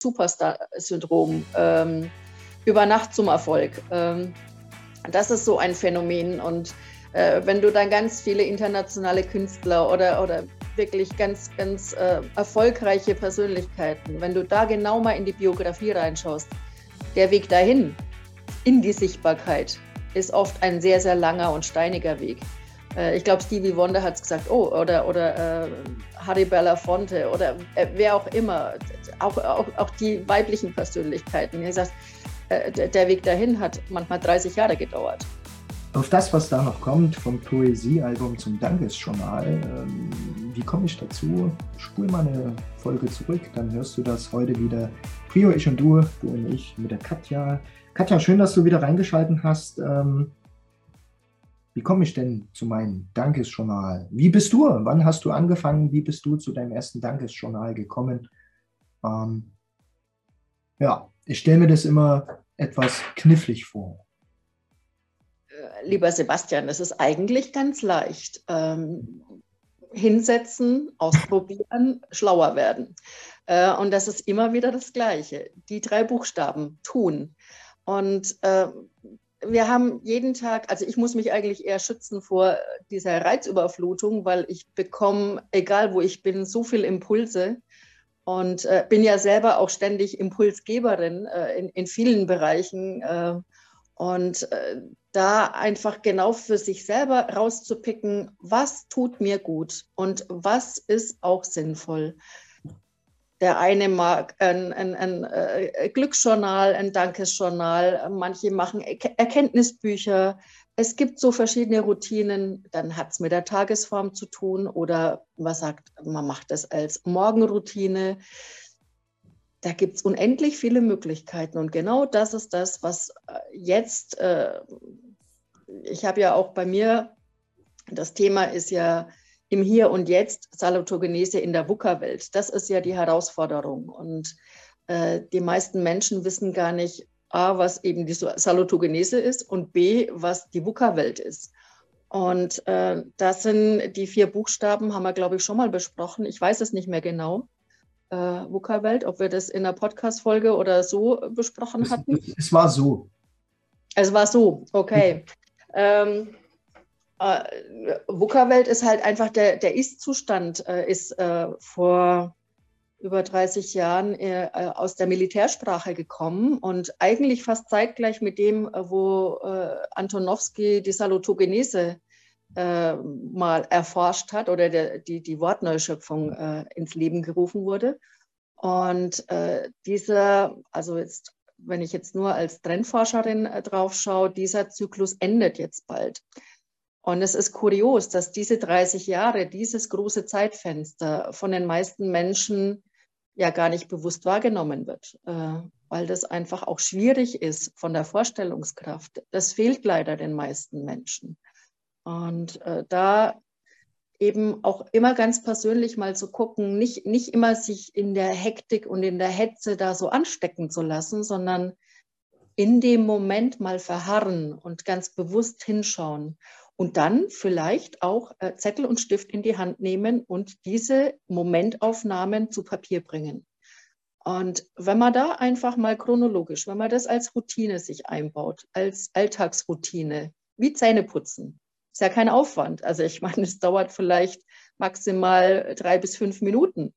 Superstar-Syndrom, ähm, über Nacht zum Erfolg. Ähm, das ist so ein Phänomen. Und äh, wenn du dann ganz viele internationale Künstler oder, oder wirklich ganz, ganz äh, erfolgreiche Persönlichkeiten, wenn du da genau mal in die Biografie reinschaust, der Weg dahin, in die Sichtbarkeit, ist oft ein sehr, sehr langer und steiniger Weg. Äh, ich glaube, Stevie Wonder hat es gesagt, oh, oder, oder äh, Harry Belafonte oder äh, wer auch immer, auch, auch, auch die weiblichen Persönlichkeiten. Er sagt, äh, der Weg dahin hat manchmal 30 Jahre gedauert. Auf das, was da noch kommt, vom Poesiealbum zum Dankesjournal, ähm, wie komme ich dazu? Spul mal eine Folge zurück, dann hörst du das heute wieder. Prio, ich und du, du und ich mit der Katja. Katja, schön, dass du wieder reingeschalten hast. Ähm, wie komme ich denn zu meinem Dankesjournal? Wie bist du? Wann hast du angefangen? Wie bist du zu deinem ersten Dankesjournal gekommen? Ähm, ja, ich stelle mir das immer etwas knifflig vor. Äh, lieber Sebastian, es ist eigentlich ganz leicht. Ähm, hinsetzen, ausprobieren, schlauer werden. Äh, und das ist immer wieder das Gleiche. Die drei Buchstaben tun. Und äh, wir haben jeden Tag, also ich muss mich eigentlich eher schützen vor dieser Reizüberflutung, weil ich bekomme, egal wo ich bin, so viele Impulse und äh, bin ja selber auch ständig Impulsgeberin äh, in, in vielen Bereichen. Äh, und äh, da einfach genau für sich selber rauszupicken, was tut mir gut und was ist auch sinnvoll. Der eine mag ein, ein, ein äh, Glücksjournal, ein Dankesjournal, manche machen Erkenntnisbücher. Es gibt so verschiedene Routinen, dann hat es mit der Tagesform zu tun oder man sagt, man macht es als Morgenroutine. Da gibt es unendlich viele Möglichkeiten und genau das ist das, was äh, jetzt, äh, ich habe ja auch bei mir, das Thema ist ja im Hier und Jetzt Salutogenese in der VUCA-Welt. Das ist ja die Herausforderung. Und äh, die meisten Menschen wissen gar nicht, A, was eben die Salutogenese ist und B, was die VUCA-Welt ist. Und äh, das sind die vier Buchstaben, haben wir, glaube ich, schon mal besprochen. Ich weiß es nicht mehr genau. Äh, VUCA-Welt, ob wir das in einer Podcast-Folge oder so besprochen hatten. Es, es war so. Es war so, okay. ähm, äh, VUCA-Welt ist halt einfach der, der Ist-Zustand, äh, ist äh, vor über 30 Jahren äh, aus der Militärsprache gekommen und eigentlich fast zeitgleich mit dem, äh, wo äh, Antonowski die Salutogenese mal erforscht hat oder der, die, die Wortneuschöpfung ins Leben gerufen wurde. Und dieser, also jetzt, wenn ich jetzt nur als Trendforscherin drauf schaue, dieser Zyklus endet jetzt bald. Und es ist kurios, dass diese 30 Jahre, dieses große Zeitfenster von den meisten Menschen ja gar nicht bewusst wahrgenommen wird, äh, weil das einfach auch schwierig ist von der Vorstellungskraft. Das fehlt leider den meisten Menschen. Und äh, da eben auch immer ganz persönlich mal zu gucken, nicht, nicht immer sich in der Hektik und in der Hetze da so anstecken zu lassen, sondern in dem Moment mal verharren und ganz bewusst hinschauen und dann vielleicht auch äh, Zettel und Stift in die Hand nehmen und diese Momentaufnahmen zu Papier bringen. Und wenn man da einfach mal chronologisch, wenn man das als Routine sich einbaut, als Alltagsroutine, wie Zähne putzen, ist ja kein Aufwand. Also ich meine, es dauert vielleicht maximal drei bis fünf Minuten.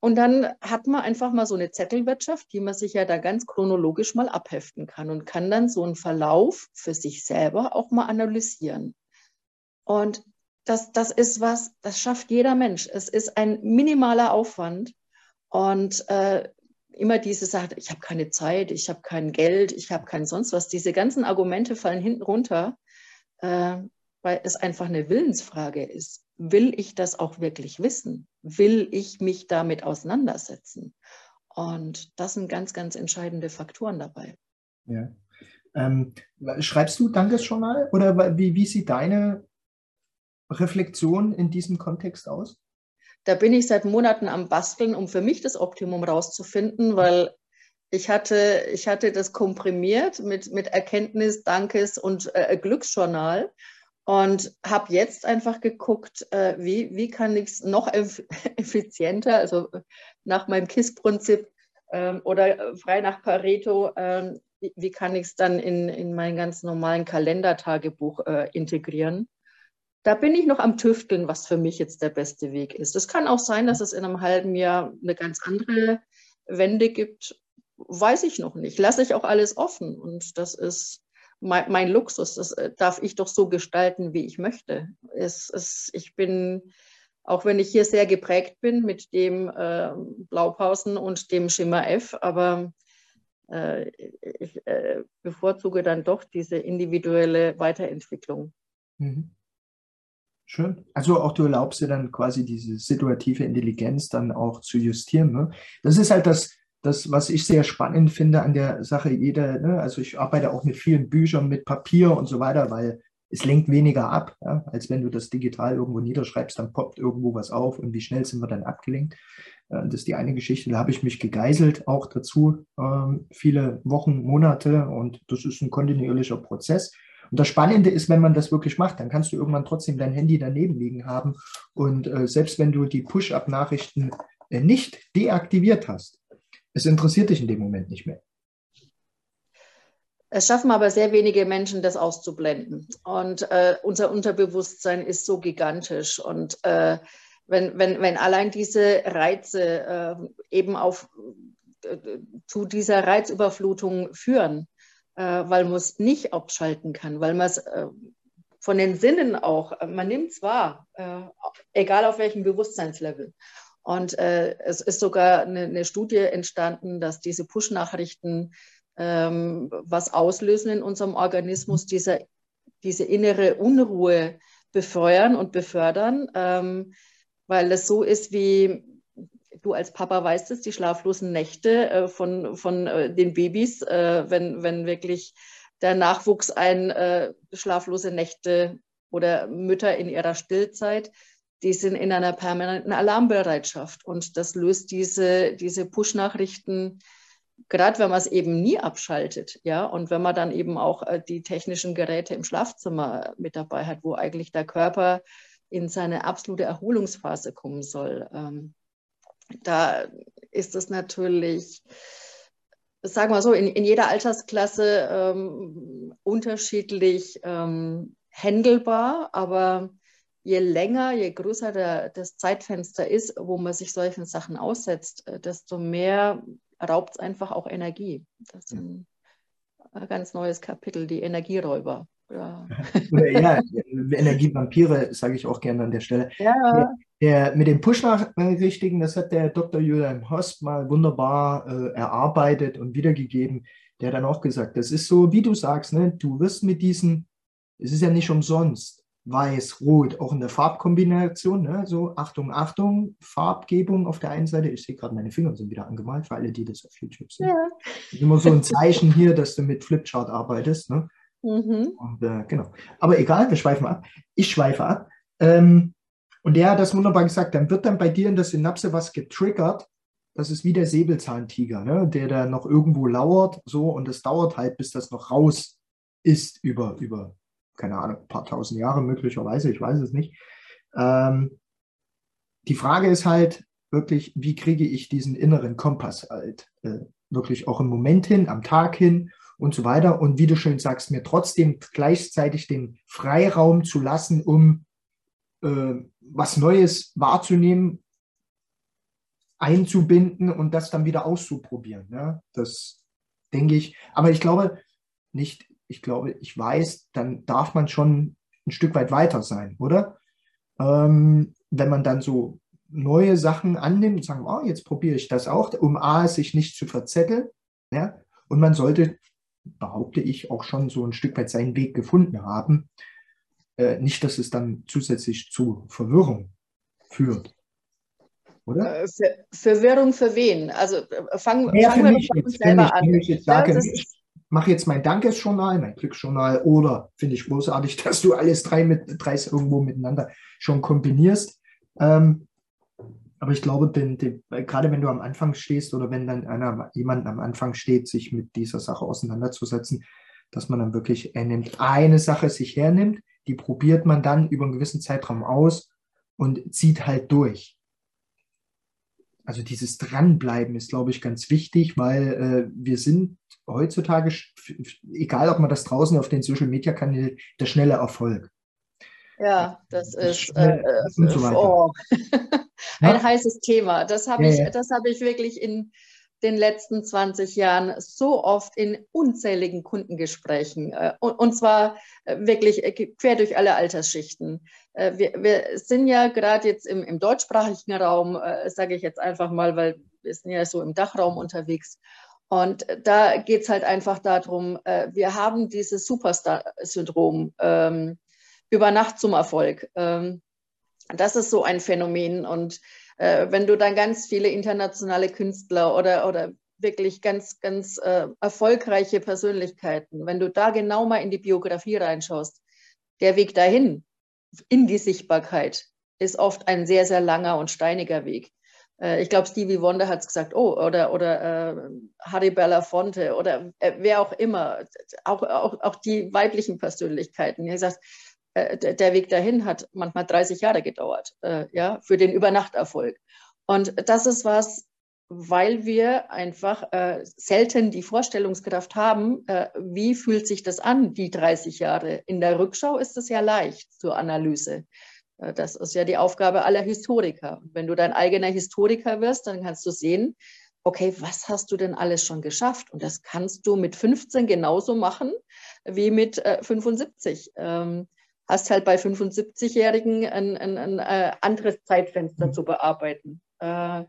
Und dann hat man einfach mal so eine Zettelwirtschaft, die man sich ja da ganz chronologisch mal abheften kann und kann dann so einen Verlauf für sich selber auch mal analysieren. Und das, das ist was, das schafft jeder Mensch. Es ist ein minimaler Aufwand. Und äh, immer diese Sache, ich habe keine Zeit, ich habe kein Geld, ich habe kein sonst was. Diese ganzen Argumente fallen hinten runter, äh, weil es einfach eine Willensfrage ist. Will ich das auch wirklich wissen? Will ich mich damit auseinandersetzen? Und das sind ganz, ganz entscheidende Faktoren dabei. Ja. Ähm, schreibst du Dankesjournal oder wie, wie sieht deine Reflexion in diesem Kontext aus? Da bin ich seit Monaten am Basteln, um für mich das Optimum rauszufinden, weil ich hatte, ich hatte das komprimiert mit, mit Erkenntnis, Dankes und äh, Glücksjournal und habe jetzt einfach geguckt, äh, wie, wie kann ich es noch eff effizienter, also nach meinem KISS-Prinzip, ähm, oder frei nach Pareto, ähm, wie, wie, kann ich es dann in, in meinen ganz normalen Kalendertagebuch äh, integrieren? Da bin ich noch am Tüfteln, was für mich jetzt der beste Weg ist. Es kann auch sein, dass es in einem halben Jahr eine ganz andere Wende gibt. Weiß ich noch nicht. Lasse ich auch alles offen. Und das ist mein, mein Luxus. Das äh, darf ich doch so gestalten, wie ich möchte. Es, es, ich bin auch wenn ich hier sehr geprägt bin mit dem äh, Blaupausen und dem Schema F, aber äh, ich äh, bevorzuge dann doch diese individuelle Weiterentwicklung. Mhm. Schön. Also auch du erlaubst dir dann quasi diese situative Intelligenz dann auch zu justieren. Ne? Das ist halt das, das, was ich sehr spannend finde an der Sache. Jeder, ne? also ich arbeite auch mit vielen Büchern, mit Papier und so weiter, weil es lenkt weniger ab, ja, als wenn du das digital irgendwo niederschreibst, dann poppt irgendwo was auf und wie schnell sind wir dann abgelenkt. Äh, das ist die eine Geschichte, da habe ich mich gegeißelt auch dazu, ähm, viele Wochen, Monate und das ist ein kontinuierlicher Prozess. Und das Spannende ist, wenn man das wirklich macht, dann kannst du irgendwann trotzdem dein Handy daneben liegen haben und äh, selbst wenn du die Push-up-Nachrichten äh, nicht deaktiviert hast, es interessiert dich in dem Moment nicht mehr. Es schaffen aber sehr wenige Menschen, das auszublenden. Und äh, unser Unterbewusstsein ist so gigantisch. Und äh, wenn, wenn, wenn allein diese Reize äh, eben auf, äh, zu dieser Reizüberflutung führen, weil man es nicht abschalten kann, weil man es äh, von den Sinnen auch, man nimmt es wahr, egal auf welchem Bewusstseinslevel. Und es ist sogar eine, eine Studie entstanden, dass diese Push-Nachrichten ähm, was auslösen in unserem Organismus, diese, diese innere Unruhe befeuern und befördern, ähm, weil es so ist wie, du als Papa weißt es, die schlaflosen Nächte äh, von, von äh, den Babys, äh, wenn, wenn wirklich der Nachwuchs ein schlaflose Nächte oder Mütter in ihrer Stillzeit, die sind in einer permanenten Alarmbereitschaft. Und das löst diese, diese Push-Nachrichten gerade wenn man es eben nie abschaltet, ja, und wenn man dann eben auch die technischen Geräte im Schlafzimmer mit dabei hat, wo eigentlich der Körper in seine absolute Erholungsphase kommen soll, ähm, da ist es natürlich, sagen wir so, in, in jeder Altersklasse ähm, unterschiedlich ähm, händelbar, aber je länger, je größer der, das Zeitfenster ist, wo man sich solchen Sachen aussetzt, äh, desto mehr raubt es einfach auch Energie. Das ist ein ganz neues Kapitel, die Energieräuber. Ja, ja Energievampire sage ich auch gerne an der Stelle. Ja. Der, der, mit den Push-Nachrichten, das hat der Dr. Julian Host mal wunderbar äh, erarbeitet und wiedergegeben. Der hat dann auch gesagt, das ist so, wie du sagst, ne, du wirst mit diesen, es ist ja nicht umsonst, Weiß, Rot, auch in der Farbkombination. Ne? So, Achtung, Achtung, Farbgebung auf der einen Seite. Ich sehe gerade, meine Finger sind wieder angemalt, für alle, die das auf YouTube sehen. Ja. Das ist immer so ein Zeichen hier, dass du mit Flipchart arbeitest. Ne? Mhm. Und, äh, genau. Aber egal, wir schweifen ab. Ich schweife ab. Ähm, und der hat das wunderbar gesagt, dann wird dann bei dir in der Synapse was getriggert. Das ist wie der Säbelzahntiger, ne? der da noch irgendwo lauert. So, und es dauert halt, bis das noch raus ist über, über keine Ahnung, ein paar tausend Jahre möglicherweise, ich weiß es nicht. Ähm, die Frage ist halt wirklich, wie kriege ich diesen inneren Kompass halt äh, wirklich auch im Moment hin, am Tag hin und so weiter. Und wie du schön sagst, mir trotzdem gleichzeitig den Freiraum zu lassen, um äh, was Neues wahrzunehmen, einzubinden und das dann wieder auszuprobieren. Ja? Das denke ich. Aber ich glaube nicht, ich glaube, ich weiß, dann darf man schon ein Stück weit weiter sein, oder? Ähm, wenn man dann so neue Sachen annimmt und sagt, oh, jetzt probiere ich das auch, um A, sich nicht zu verzetteln. Ja? Und man sollte, behaupte ich, auch schon so ein Stück weit seinen Weg gefunden haben. Äh, nicht, dass es dann zusätzlich zu Verwirrung führt. Oder? Äh, Ver Verwirrung für wen? Also äh, fangen, ja, fangen wir mich, uns selber an. Ich jetzt sage, ja, mache jetzt mein Dankesjournal, mein Glücksjournal oder finde ich großartig, dass du alles drei mit drei irgendwo miteinander schon kombinierst. Ähm, aber ich glaube, den, den, gerade wenn du am Anfang stehst oder wenn dann einer, jemand am Anfang steht, sich mit dieser Sache auseinanderzusetzen, dass man dann wirklich, er nimmt eine Sache sich hernimmt, die probiert man dann über einen gewissen Zeitraum aus und zieht halt durch. also dieses Dranbleiben ist, glaube ich, ganz wichtig, weil äh, wir sind heutzutage, egal ob man das draußen auf den Social Media Kanälen, der schnelle Erfolg. Ja, das, das ist äh, äh so oh. ein ja? heißes Thema. Das habe ja, ich, ja. hab ich wirklich in den letzten 20 Jahren so oft in unzähligen Kundengesprächen äh, und, und, zwar äh, wirklich äh, quer durch alle Altersschichten. Äh, wir, wir, sind ja gerade jetzt im, im, deutschsprachigen Raum, äh, sage ich jetzt einfach mal, weil wir sind ja so im Dachraum unterwegs. Und da geht es halt einfach darum, äh, wir haben dieses Superstar-Syndrom ähm, über Nacht zum Erfolg. Ähm, das ist so ein Phänomen und äh, wenn du dann ganz viele internationale Künstler oder, oder wirklich ganz, ganz äh, erfolgreiche Persönlichkeiten, wenn du da genau mal in die Biografie reinschaust, der Weg dahin in die Sichtbarkeit ist oft ein sehr, sehr langer und steiniger Weg. Äh, ich glaube, Stevie Wonder hat es gesagt, oh, oder, oder äh, Harry Belafonte oder äh, wer auch immer, auch, auch, auch die weiblichen Persönlichkeiten. Er sagt, äh, der Weg dahin hat manchmal 30 Jahre gedauert, äh, ja, für den Übernachterfolg. Und das ist was, weil wir einfach äh, selten die Vorstellungskraft haben, äh, wie fühlt sich das an, die 30 Jahre. In der Rückschau ist es ja leicht zur Analyse. Äh, das ist ja die Aufgabe aller Historiker. Wenn du dein eigener Historiker wirst, dann kannst du sehen, okay, was hast du denn alles schon geschafft? Und das kannst du mit 15 genauso machen wie mit 75. Äh, ähm, hast halt bei 75-Jährigen ein, ein, ein, ein, anderes Zeitfenster mhm. zu bearbeiten. Äh,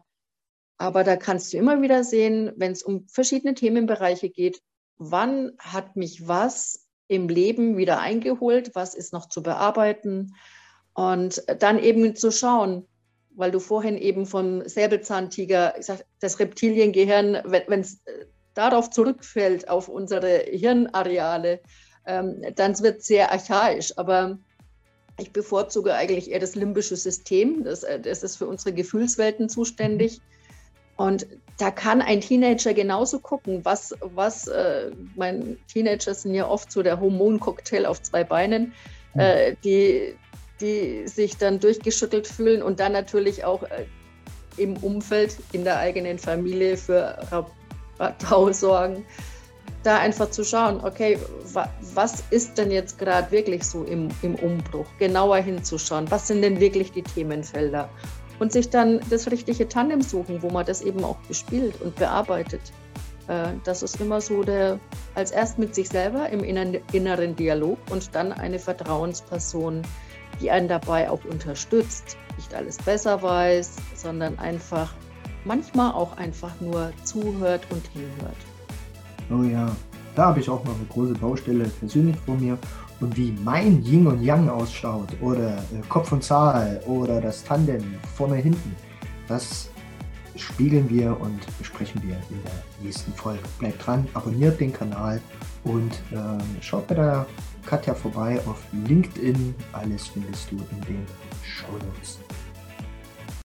aber da kannst du immer wieder sehen, wenn es um verschiedene Themenbereiche geht, wann hat mich was im Leben wieder eingeholt, was ist noch zu bearbeiten und dann eben zu schauen, weil du vorhin eben vom Säbelzahntiger, ich sag, das Reptiliengehirn, wenn es äh, darauf zurückfällt, auf unsere Hirnareale, ähm, dann wird es sehr archaisch. Aber ich bevorzuge eigentlich eher das limbische System. Das, äh, das ist für unsere Gefühlswelten zuständig. Und da kann ein Teenager genauso gucken, was, was äh, mein Teenager sind ja oft so der Hormoncocktail auf zwei Beinen, hm. äh, die, die sich dann durchgeschüttelt fühlen und dann natürlich auch äh, im Umfeld, in der eigenen Familie für Radau sorgen da einfach zu schauen, okay, wa, was ist denn jetzt gerade wirklich so im, im Umbruch? Genauer hinzuschauen, was sind denn wirklich die Themenfelder? Und sich dann das richtige Tandem suchen, wo man das eben auch bespielt und bearbeitet. Äh, das ist immer so der, als erst mit sich selber im inneren Dialog und dann eine Vertrauensperson, die einen dabei auch unterstützt, nicht alles besser weiß, sondern einfach manchmal auch einfach nur zuhört und hinhört. Oh ja, da habe ich auch noch eine große Baustelle persönlich vor mir. Und wie mein Yin und Yang ausschaut oder äh, Kopf und Zahl oder das Tandem vorne hinten, das spiegeln wir und besprechen wir in der nächsten Folge. Bleibt dran, abonniert den Kanal und äh, schaut bei der Katja vorbei auf LinkedIn. Alles findest du in den Show Notes.